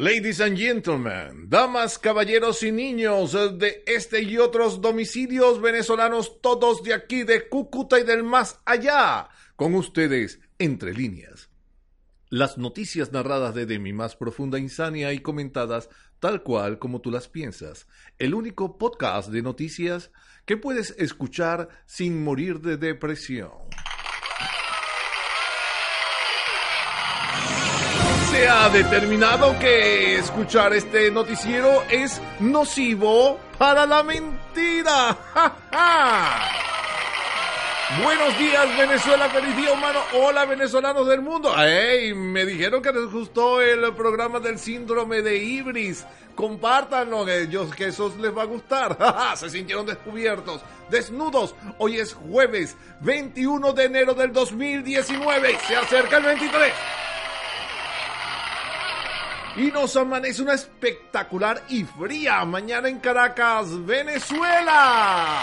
Ladies and gentlemen, damas, caballeros y niños de este y otros domicilios venezolanos, todos de aquí, de Cúcuta y del más allá, con ustedes, entre líneas. Las noticias narradas desde mi más profunda insania y comentadas tal cual como tú las piensas. El único podcast de noticias que puedes escuchar sin morir de depresión. Ha determinado que escuchar este noticiero es nocivo para la mentira. Buenos días Venezuela, feliz día humano. Hola venezolanos del mundo. Hey, me dijeron que les gustó el programa del síndrome de Ibris. Compártanlo, yo, que eso les va a gustar. Se sintieron descubiertos, desnudos. Hoy es jueves 21 de enero del 2019. Se acerca el 23. Y nos amanece una espectacular y fría mañana en Caracas, Venezuela.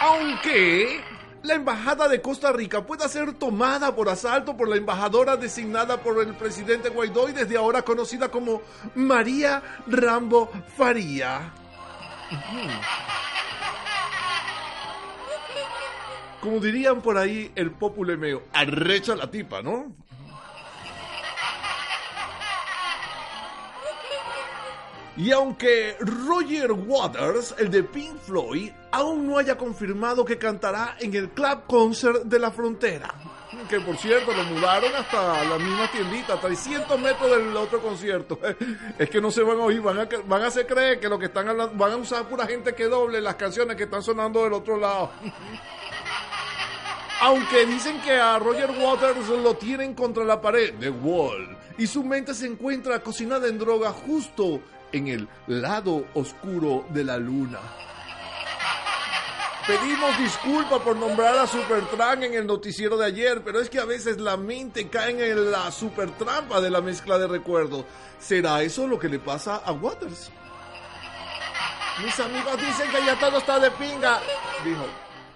Aunque la embajada de Costa Rica pueda ser tomada por asalto por la embajadora designada por el presidente Guaidó y desde ahora conocida como María Rambo Faría. Como dirían por ahí el populemeo, arrecha la tipa, ¿no? Y aunque Roger Waters, el de Pink Floyd, aún no haya confirmado que cantará en el Club Concert de la Frontera, que por cierto lo mudaron hasta la misma tiendita, 300 metros del otro concierto. Es que no se van a oír, van a, van a hacer creer que lo que están hablando, van a usar pura gente que doble las canciones que están sonando del otro lado. Aunque dicen que a Roger Waters lo tienen contra la pared, The Wall, y su mente se encuentra cocinada en droga justo en el lado oscuro de la luna. Pedimos disculpas por nombrar a Supertramp en el noticiero de ayer, pero es que a veces la mente cae en la supertrampa de la mezcla de recuerdos. ¿Será eso lo que le pasa a Waters? Mis amigos dicen que ya todo está de pinga. Dijo,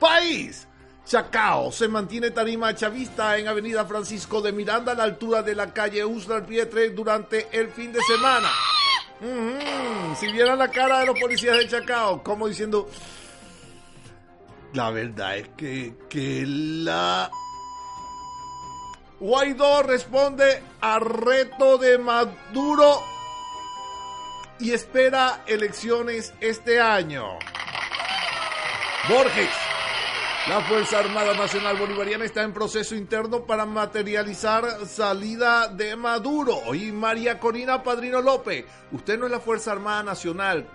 país. Chacao se mantiene tarima chavista en Avenida Francisco de Miranda a la altura de la calle Uslar Pietre durante el fin de semana. Mm, si vieran la cara de los policías de Chacao, como diciendo, la verdad es que, que la... Guaidó responde a reto de Maduro y espera elecciones este año. Borges. La Fuerza Armada Nacional Bolivariana está en proceso interno para materializar salida de Maduro. Y María Corina Padrino López, usted no es la Fuerza Armada Nacional.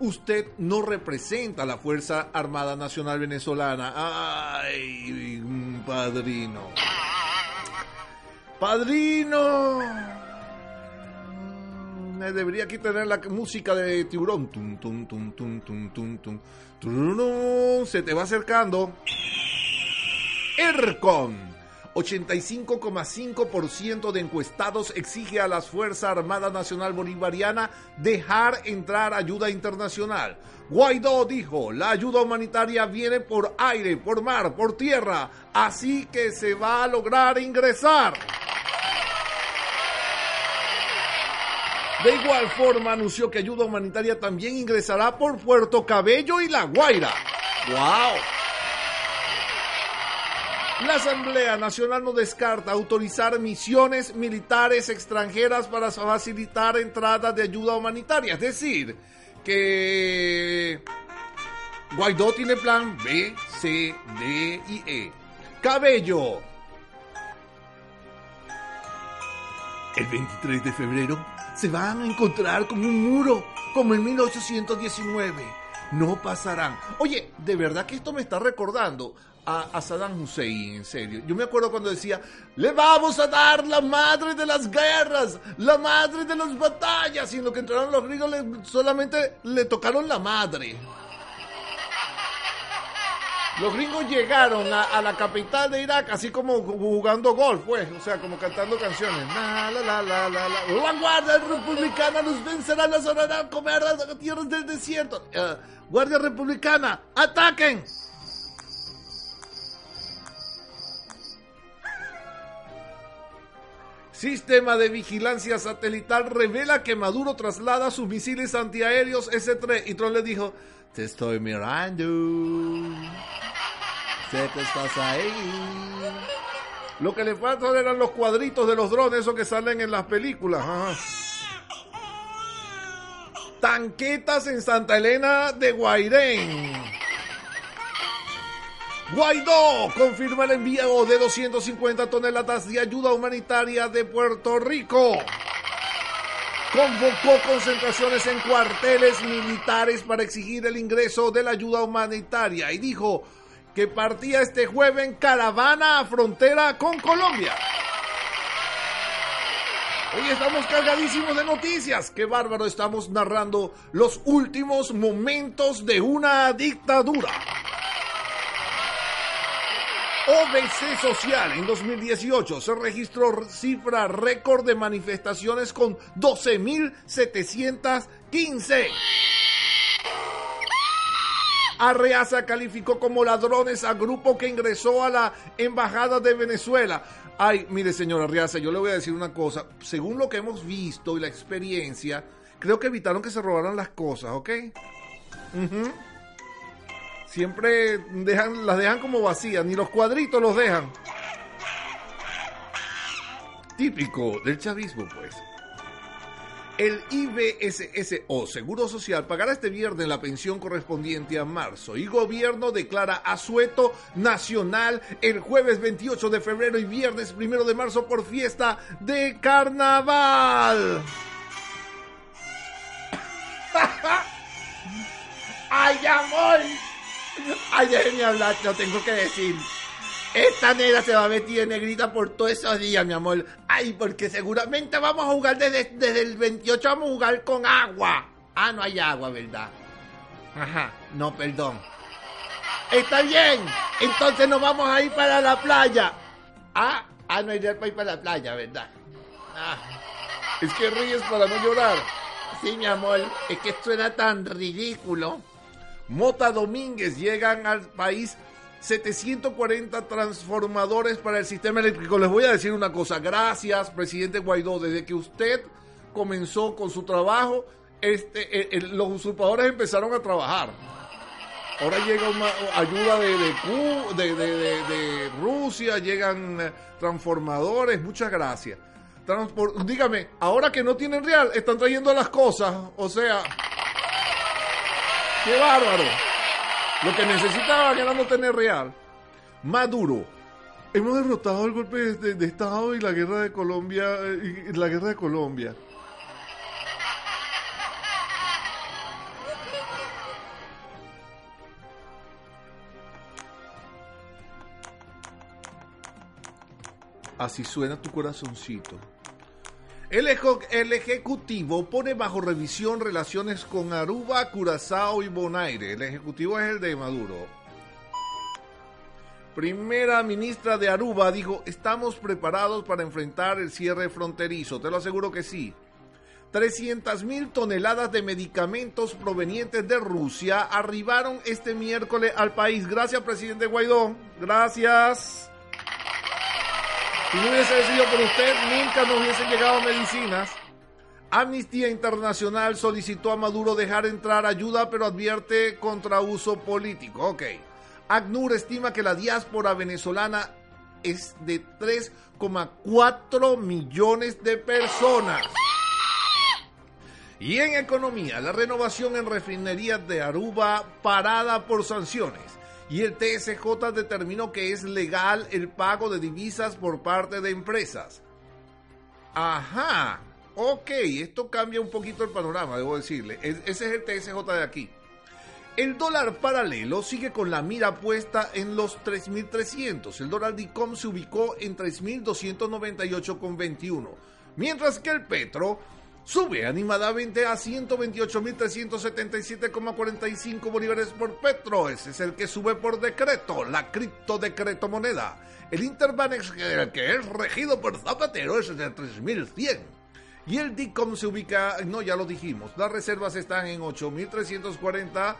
Usted no representa a la Fuerza Armada Nacional Venezolana. Ay, padrino. Padrino. Me debería aquí tener la música de tiburón. Tum, tum, tum, tum, tum, tum, tum. Se te va acercando. ERCON. 85,5% de encuestados exige a la Fuerza Armada Nacional Bolivariana dejar entrar ayuda internacional. Guaidó dijo, la ayuda humanitaria viene por aire, por mar, por tierra, así que se va a lograr ingresar. De igual forma anunció que ayuda humanitaria también ingresará por Puerto Cabello y La Guaira. ¡Wow! La Asamblea Nacional no descarta autorizar misiones militares extranjeras para facilitar entrada de ayuda humanitaria. Es decir, que Guaidó tiene plan B, C, D y E. Cabello. El 23 de febrero se van a encontrar con un muro, como en 1819. No pasarán. Oye, de verdad que esto me está recordando a, Saddam Hussein, en serio. Yo me acuerdo cuando decía, le vamos a dar la madre de las guerras, la madre de las batallas, y en lo que entraron los gringos solamente le tocaron la madre. Los gringos llegaron a, la capital de Irak así como jugando golf, pues, o sea, como cantando canciones. La, la, la, la, la, la. guardia republicana nos vencerá, nos a comer las tierras del desierto. Uh, guardia republicana, ataquen. Sistema de vigilancia satelital revela que Maduro traslada sus misiles antiaéreos S-3 y Trump le dijo, te estoy mirando. Sé que estás ahí. Lo que le faltan eran los cuadritos de los drones, esos que salen en las películas. Tanquetas en Santa Elena de Guairén. Guaidó confirma el envío de 250 toneladas de ayuda humanitaria de Puerto Rico. Convocó concentraciones en cuarteles militares para exigir el ingreso de la ayuda humanitaria y dijo que partía este jueves en caravana a frontera con Colombia. Hoy estamos cargadísimos de noticias. Qué bárbaro, estamos narrando los últimos momentos de una dictadura. OBC Social en 2018 se registró cifra récord de manifestaciones con 12.715. Arreaza calificó como ladrones a grupo que ingresó a la embajada de Venezuela. Ay, mire señora Arreaza, yo le voy a decir una cosa. Según lo que hemos visto y la experiencia, creo que evitaron que se robaran las cosas, ¿ok? Siempre dejan, las dejan como vacías, ni los cuadritos los dejan. Típico del chavismo, pues. El IBSS o Seguro Social pagará este viernes la pensión correspondiente a marzo y gobierno declara asueto nacional el jueves 28 de febrero y viernes 1 de marzo por fiesta de carnaval. ¡Ay, amor! Ay, déjenme hablar, lo tengo que decir. Esta negra se va a vestir de negrita por todos esos días, mi amor. Ay, porque seguramente vamos a jugar desde, desde el 28, vamos a jugar con agua. Ah, no hay agua, ¿verdad? Ajá, no, perdón. Está bien, entonces nos vamos a ir para la playa. Ah, ah no hay para ir para la playa, ¿verdad? Ah. Es que ríes para no llorar. Sí, mi amor, es que suena tan ridículo. Mota Domínguez llegan al país 740 transformadores para el sistema eléctrico. Les voy a decir una cosa. Gracias, presidente Guaidó. Desde que usted comenzó con su trabajo, este, eh, eh, los usurpadores empezaron a trabajar. Ahora llega una ayuda de, Rusia, llegan eh, transformadores. Muchas gracias. dígame, ahora que no tienen real, están trayendo las cosas. O sea, ¡Qué bárbaro! Lo que necesitaba era no tener real. Maduro. Hemos derrotado el golpe de, Estado y la guerra de Colombia. Y la guerra de Colombia. Así suena tu corazoncito. El, Ejecutivo pone bajo revisión relaciones con Aruba, Curazao y Bonaire. El Ejecutivo es el de Maduro. Primera ministra de Aruba dijo, estamos preparados para enfrentar el cierre fronterizo. Te lo aseguro que sí. 300 mil toneladas de medicamentos provenientes de Rusia arribaron este miércoles al país. Gracias, presidente Guaidó. Gracias. Si no hubiese sido por usted, nunca nos hubiesen llegado medicinas. Amnistía Internacional solicitó a Maduro dejar entrar ayuda, pero advierte contra uso político. Ok. ACNUR estima que la diáspora venezolana es de 3,4 millones de personas. Y en economía, la renovación en refinerías de Aruba parada por sanciones y el TSJ determinó que es legal el pago de divisas por parte de empresas. Ajá, ok, esto cambia un poquito el panorama, debo decirle. Ese es el TSJ de aquí. El dólar paralelo sigue con la mira puesta en los 3.300. El dólar DICOM se ubicó en 3.298,21. Mientras que el petro sube animadamente a 128.377,45 bolívares por petro. Ese es el que sube por decreto, la cripto decreto moneda. El Interbanex, que es regido por Zapatero, es de 3.100. Y el DICOM se ubica, no, ya lo dijimos, las reservas están en 8.340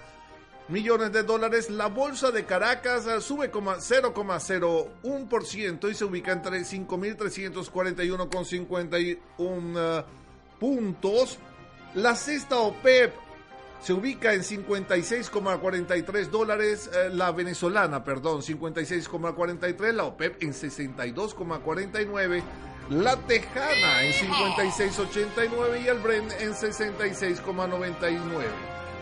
millones de dólares. La bolsa de Caracas eh, sube 0,01% y se ubica entre 5.341,51 uh, puntos. La cesta OPEP se ubica en 56,43 dólares, eh, la venezolana, perdón, 56,43, la OPEP en 62,49, la tejana en 56,89 y el Brent en 66,99.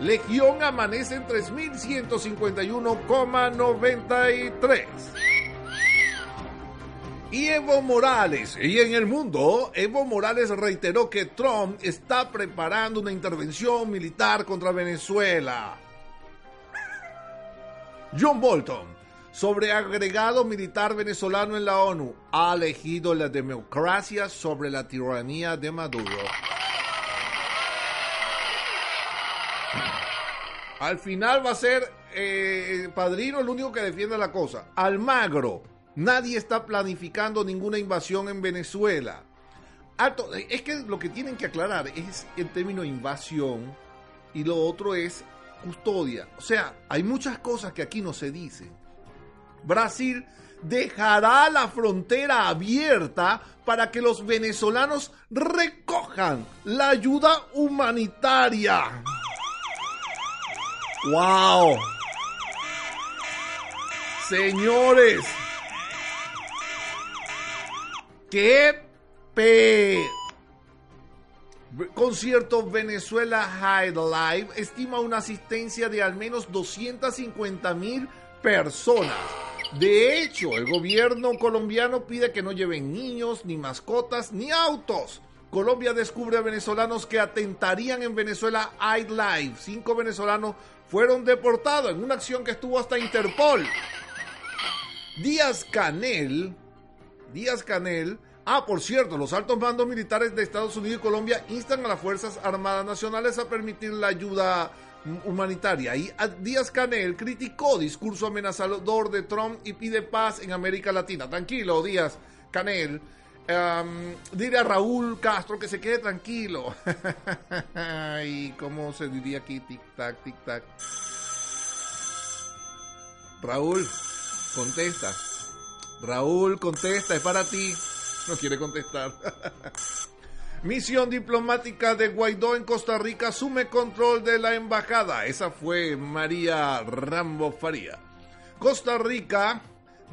Legión amanece en 3.151,93. Y Evo Morales, y en el mundo, Evo Morales reiteró que Trump está preparando una intervención militar contra Venezuela. John Bolton, sobre agregado militar venezolano en la ONU, ha elegido la democracia sobre la tiranía de Maduro. Al final va a ser eh, Padrino el único que defiende la cosa. Almagro Nadie está planificando ninguna invasión en Venezuela. es que lo que tienen que aclarar es el término invasión y lo otro es custodia. O sea, hay muchas cosas que aquí no se dicen. Brasil dejará la frontera abierta para que los venezolanos recojan la ayuda humanitaria. ¡Wow! Señores, ¿Qué pe... Concierto Venezuela High Live estima una asistencia de al menos 250 mil personas. De hecho, el gobierno colombiano pide que no lleven niños, ni mascotas, ni autos. Colombia descubre a venezolanos que atentarían en Venezuela High Live. Cinco venezolanos fueron deportados en una acción que estuvo hasta Interpol. Díaz Canel Díaz Canel. Ah, por cierto, los altos mandos militares de Estados Unidos y Colombia instan a las Fuerzas Armadas Nacionales a permitir la ayuda humanitaria. Y Díaz Canel criticó discurso amenazador de Trump y pide paz en América Latina. Tranquilo, Díaz Canel. Um, dile a Raúl Castro que se quede tranquilo. y cómo se diría aquí, tic tac, tic tac. Raúl, contesta. Raúl, contesta, es para ti. No quiere contestar. Misión diplomática de Guaidó en Costa Rica asume control de la embajada. Esa fue María Rambo Faría. Costa Rica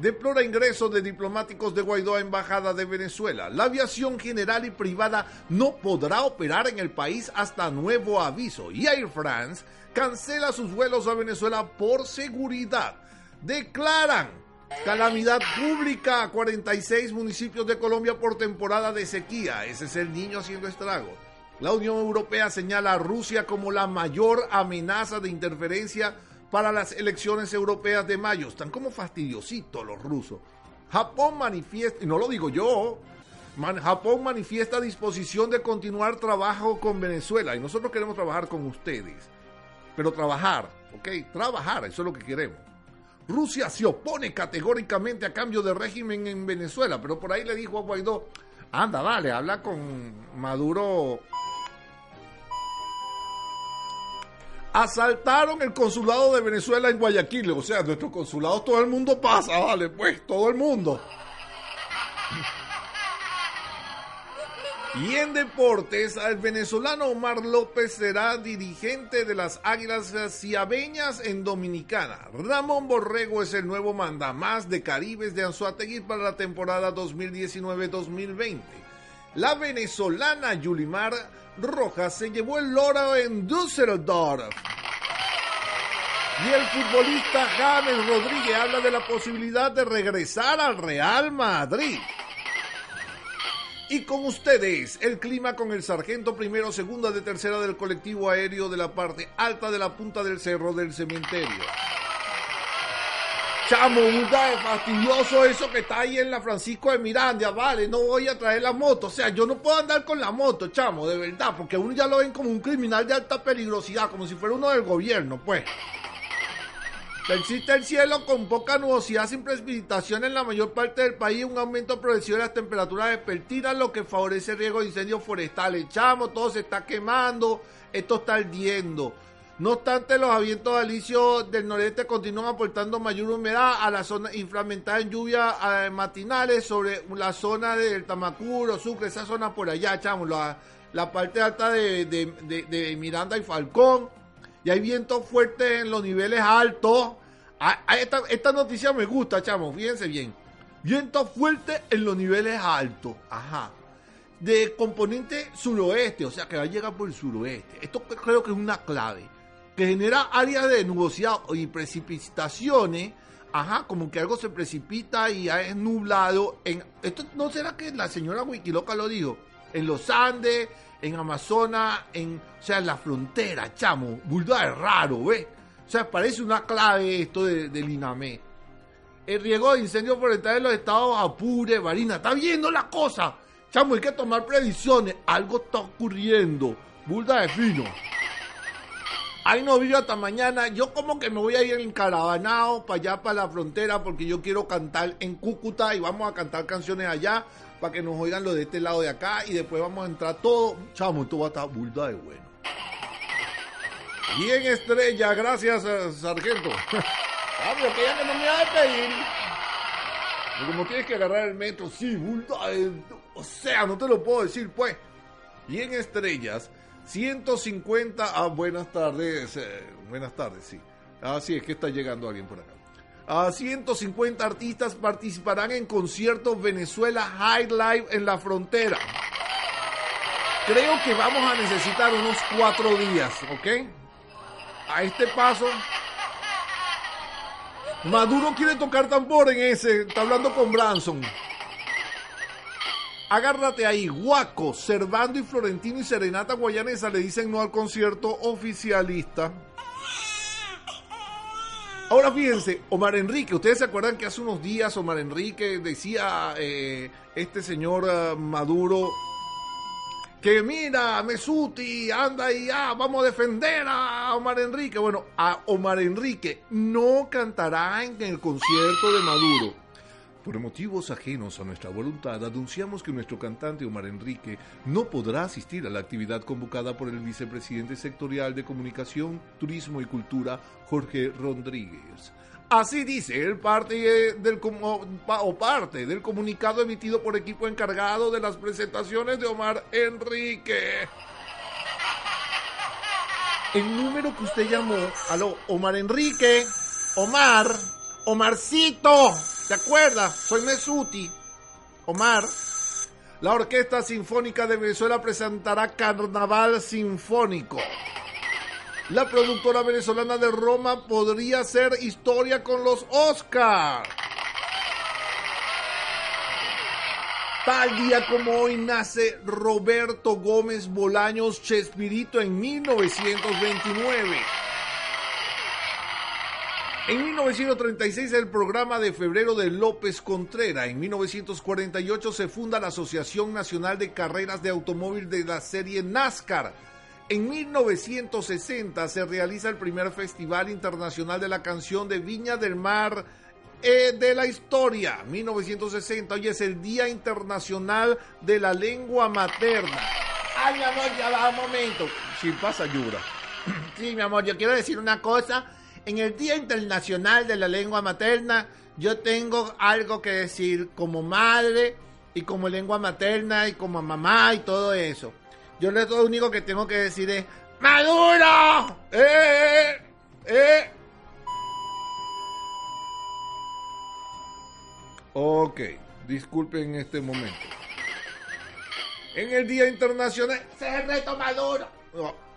deplora ingreso de diplomáticos de Guaidó a embajada de Venezuela. La aviación general y privada no podrá operar en el país hasta nuevo aviso. Y Air France cancela sus vuelos a Venezuela por seguridad. Declaran Calamidad pública, 46 municipios de Colombia por temporada de sequía. Ese es el niño haciendo estragos. La Unión Europea señala a Rusia como la mayor amenaza de interferencia para las elecciones europeas de mayo. Están como fastidiositos los rusos. Japón manifiesta, y no lo digo yo, Japón manifiesta disposición de continuar trabajo con Venezuela y nosotros queremos trabajar con ustedes. Pero trabajar, ¿ok? Trabajar, eso es lo que queremos. Rusia se opone categóricamente a cambio de régimen en Venezuela, pero por ahí le dijo a Guaidó, anda, dale, habla con Maduro. Asaltaron el consulado de Venezuela en Guayaquil, o sea, nuestro consulado todo el mundo pasa, vale, pues todo el mundo. Y en deportes, el venezolano Omar López será dirigente de las Águilas Ciabeñas en Dominicana. Ramón Borrego es el nuevo mandamás de Caribes de Anzuategui para la temporada 2019-2020. La venezolana Yulimar Rojas se llevó el loro en Düsseldorf. Y el futbolista James Rodríguez habla de la posibilidad de regresar al Real Madrid. Y con ustedes, el clima con el sargento primero, segunda de tercera del colectivo aéreo de la parte alta de la punta del cerro del cementerio. Chamo, un fastidioso eso que está ahí en la Francisco de Miranda, vale, no voy a traer la moto, o sea, yo no puedo andar con la moto, chamo, de verdad, porque uno ya lo ven como un criminal de alta peligrosidad, como si fuera uno del gobierno, pues. Existe el cielo con poca nubosidad sin precipitación en la mayor parte del país, un aumento progresivo de las temperaturas vespertinas, lo que favorece el riesgo de incendios forestales. Chamo, todo se está quemando, esto está ardiendo. No obstante, los avientos alisios del noreste continúan aportando mayor humedad a la zona inframentada en lluvias eh, matinales sobre la zona del Tamacuro, Sucre, esa zona por allá, chamo, la, la parte alta de, de, Miranda y Falcón. Y hay vientos fuertes en los niveles altos. Esta, esta noticia me gusta, chamo, fíjense bien. Vientos fuertes en los niveles altos. Ajá de componente suroeste, o sea que va a llegar por el suroeste. Esto creo que es una clave que genera áreas de nubosidad y precipitaciones, ajá, como que algo se precipita y es nublado. En, esto no será que la señora Wikiloca lo dijo, en los Andes, en Amazonas, en, o sea, en la frontera, chamo, burda es raro, ¿ves? O sea, parece una clave esto de, del INAME. El riesgo de incendios forestales en los estados Apure, Varina, está viendo la cosa. Chamo, hay que tomar previsiones. Algo está ocurriendo. Burda de fino. Ay, no vivo hasta mañana. Yo como que me voy a ir en caravanao para allá, para la frontera, porque yo quiero cantar en Cúcuta y vamos a cantar canciones allá para que nos oigan lo de este lado de acá y después vamos a entrar todo. Chamo, esto va a estar burda de bueno. Bien estrella, gracias, eh, sargento. ah, que ya no me va a como tienes que agarrar el metro, sí, de... O sea, no te lo puedo decir, pues. Bien estrellas 150. Ah, buenas tardes. Eh, buenas tardes, sí. Ah, sí, es que está llegando alguien por acá. Ah, 150 artistas participarán en conciertos Venezuela High Life en la frontera. Creo que vamos a necesitar unos cuatro días, ¿ok? A este paso. Maduro quiere tocar tambor en ese. Está hablando con Branson. Agárrate ahí, Guaco, Servando y Florentino y Serenata Guayanesa le dicen no al concierto oficialista. Ahora fíjense, Omar Enrique, ustedes se acuerdan que hace unos días Omar Enrique decía eh, este señor eh, Maduro que mira, Mesuti, anda y ah, vamos a defender a Omar Enrique. Bueno, a Omar Enrique no cantará en el concierto de Maduro. Por motivos ajenos a nuestra voluntad, anunciamos que nuestro cantante Omar Enrique no podrá asistir a la actividad convocada por el vicepresidente sectorial de Comunicación, Turismo y Cultura, Jorge Rodríguez. Así dice el parte del, o parte del comunicado emitido por equipo encargado de las presentaciones de Omar Enrique. El número que usted llamó, aló, Omar Enrique, Omar, Omarcito. ¿Te acuerdas? Soy Mesuti. Omar. La Orquesta Sinfónica de Venezuela presentará Carnaval Sinfónico. La productora venezolana de Roma podría hacer historia con los Oscars. Tal día como hoy nace Roberto Gómez Bolaños Chespirito en 1929. En 1936 el programa de febrero de López Contreras. En 1948 se funda la Asociación Nacional de Carreras de Automóvil de la serie NASCAR. En 1960 se realiza el primer Festival Internacional de la Canción de Viña del Mar eh, de la historia. 1960, hoy es el Día Internacional de la Lengua Materna. Ay, mi amor, ya va un momento. Si pasa, Yura. Sí, mi amor, yo quiero decir una cosa en el Día Internacional de la Lengua Materna, yo tengo algo que decir como madre y como lengua materna y como mamá y todo eso. Yo lo único que tengo que decir es ¡Maduro! ¡Eh! ¡Eh! Ok, disculpen este momento. En el Día Internacional... ¡Se reto Maduro! Es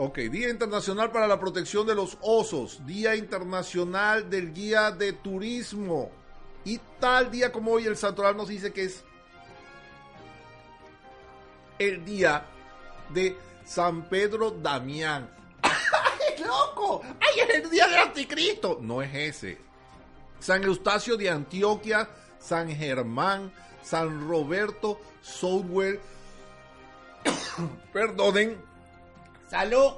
Ok, Día Internacional para la Protección de los Osos, Día Internacional del Guía de Turismo. Y tal día como hoy el santoral nos dice que es el día de San Pedro Damián. ¡Ay, loco! ¡Ay, es el día del anticristo! No es ese. San Eustacio de Antioquia, San Germán, San Roberto Software. Perdonen, Salud.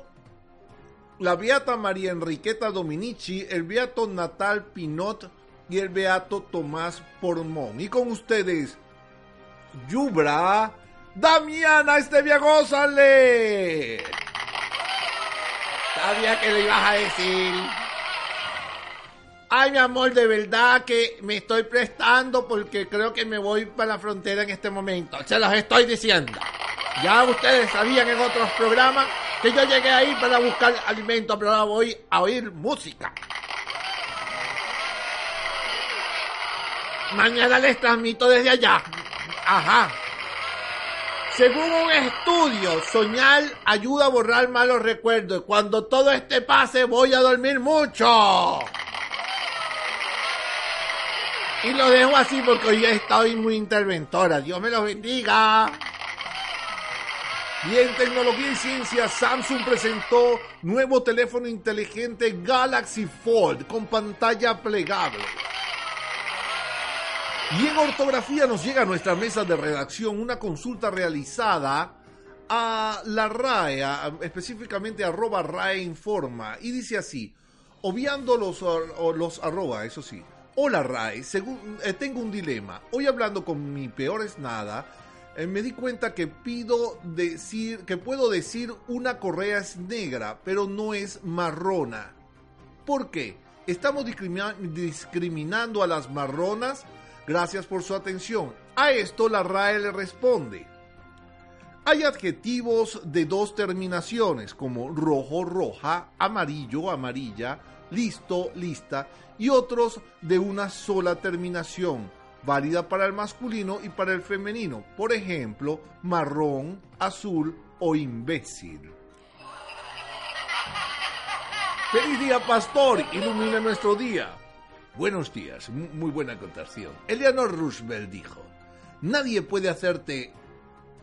La Beata María Enriqueta Dominici, el Beato Natal Pinot y el Beato Tomás Pormón. Y con ustedes, Yubra Damiana Estevia, gózale. Sabía que lo ibas a decir. Ay, mi amor, de verdad que me estoy prestando porque creo que me voy para la frontera en este momento. Se los estoy diciendo. Ya ustedes sabían en otros programas que yo llegué ahí para buscar alimento, pero ahora voy a oír música. Mañana les transmito desde allá. Ajá. Según un estudio, soñar ayuda a borrar malos recuerdos. Cuando todo este pase, voy a dormir mucho. Y lo dejo así porque hoy estoy muy interventora. Dios me los bendiga. Y en tecnología y ciencia, Samsung presentó nuevo teléfono inteligente Galaxy Fold con pantalla plegable. Y en ortografía nos llega a nuestra mesa de redacción una consulta realizada a la RAE, específicamente arroba RAE Informa, y dice así, obviando los, los eso sí. Hola RAE, según, eh, tengo un dilema. Hoy hablando con mi peor es nada, eh, me di cuenta que pido decir, que puedo decir una correa es negra, pero no es marrona. ¿Por qué? ¿Estamos discriminando a las marronas? Gracias por su atención. A esto la RAE le responde. Hay adjetivos de dos terminaciones como rojo, roja, amarillo, amarilla, listo, lista y otros de una sola terminación, válida para el masculino y para el femenino. Por ejemplo, marrón, azul o imbécil. Feliz día, pastor. Ilumina nuestro día. Buenos días, muy buena contación. Eleanor Roosevelt dijo, nadie puede hacerte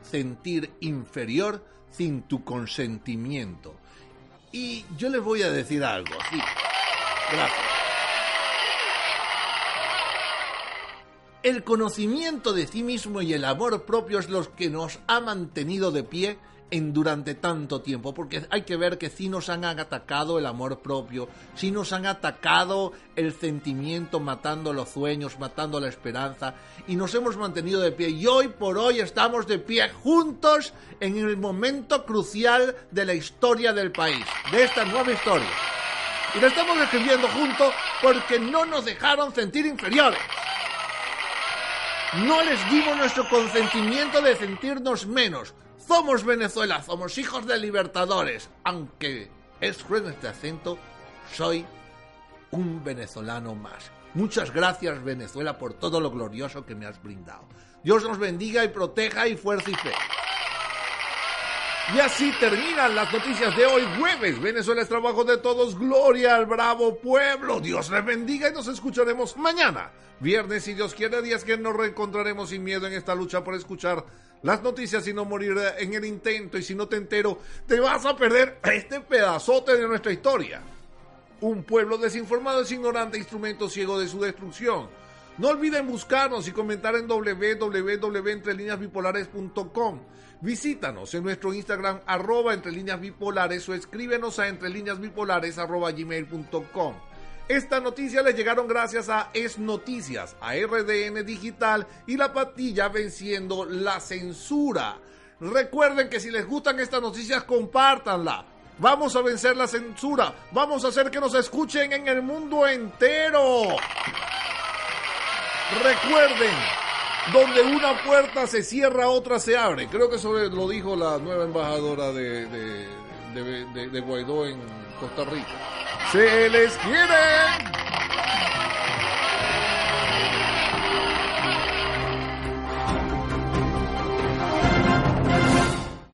sentir inferior sin tu consentimiento. Y yo les voy a decir algo, sí. Gracias. El conocimiento de sí mismo y el amor propio es lo que nos ha mantenido de pie en durante tanto tiempo, porque hay que ver que sí nos han atacado el amor propio, sí nos han atacado el sentimiento, matando los sueños, matando la esperanza, y nos hemos mantenido de pie. Y hoy por hoy estamos de pie juntos en el momento crucial de la historia del país, de esta nueva historia. Y lo estamos escribiendo juntos porque no nos dejaron sentir inferiores. No les dimos nuestro consentimiento de sentirnos menos somos Venezuela, somos hijos de libertadores. Aunque es cruel este acento, soy un venezolano más. Muchas gracias Venezuela por todo lo glorioso que me has brindado. Dios nos bendiga y proteja y fuerza y fe. Y así terminan las noticias de hoy, jueves. Venezuela es trabajo de todos. Gloria al bravo pueblo. Dios les bendiga y nos escucharemos mañana. Viernes, si Dios quiere, días que nos reencontraremos sin miedo en esta lucha por escuchar las noticias y no morir en el intento. Y si no te entero, te vas a perder este pedazote de nuestra historia. Un pueblo desinformado es ignorante, instrumento ciego de su destrucción. No olviden buscarnos y comentar en www.entrelineasbipolares.com. Visítanos en nuestro Instagram arroba bipolares o escríbenos a entre líneas bipolares arroba gmail.com. Esta noticia le llegaron gracias a Es Noticias, a RDN Digital y La Patilla venciendo la censura. Recuerden que si les gustan estas noticias, compártanla. Vamos a vencer la censura. Vamos a hacer que nos escuchen en el mundo entero. Recuerden, donde una puerta se cierra, otra se abre. Creo que eso lo dijo la nueva embajadora de, de, Guaidó en Costa Rica. Se les quiere.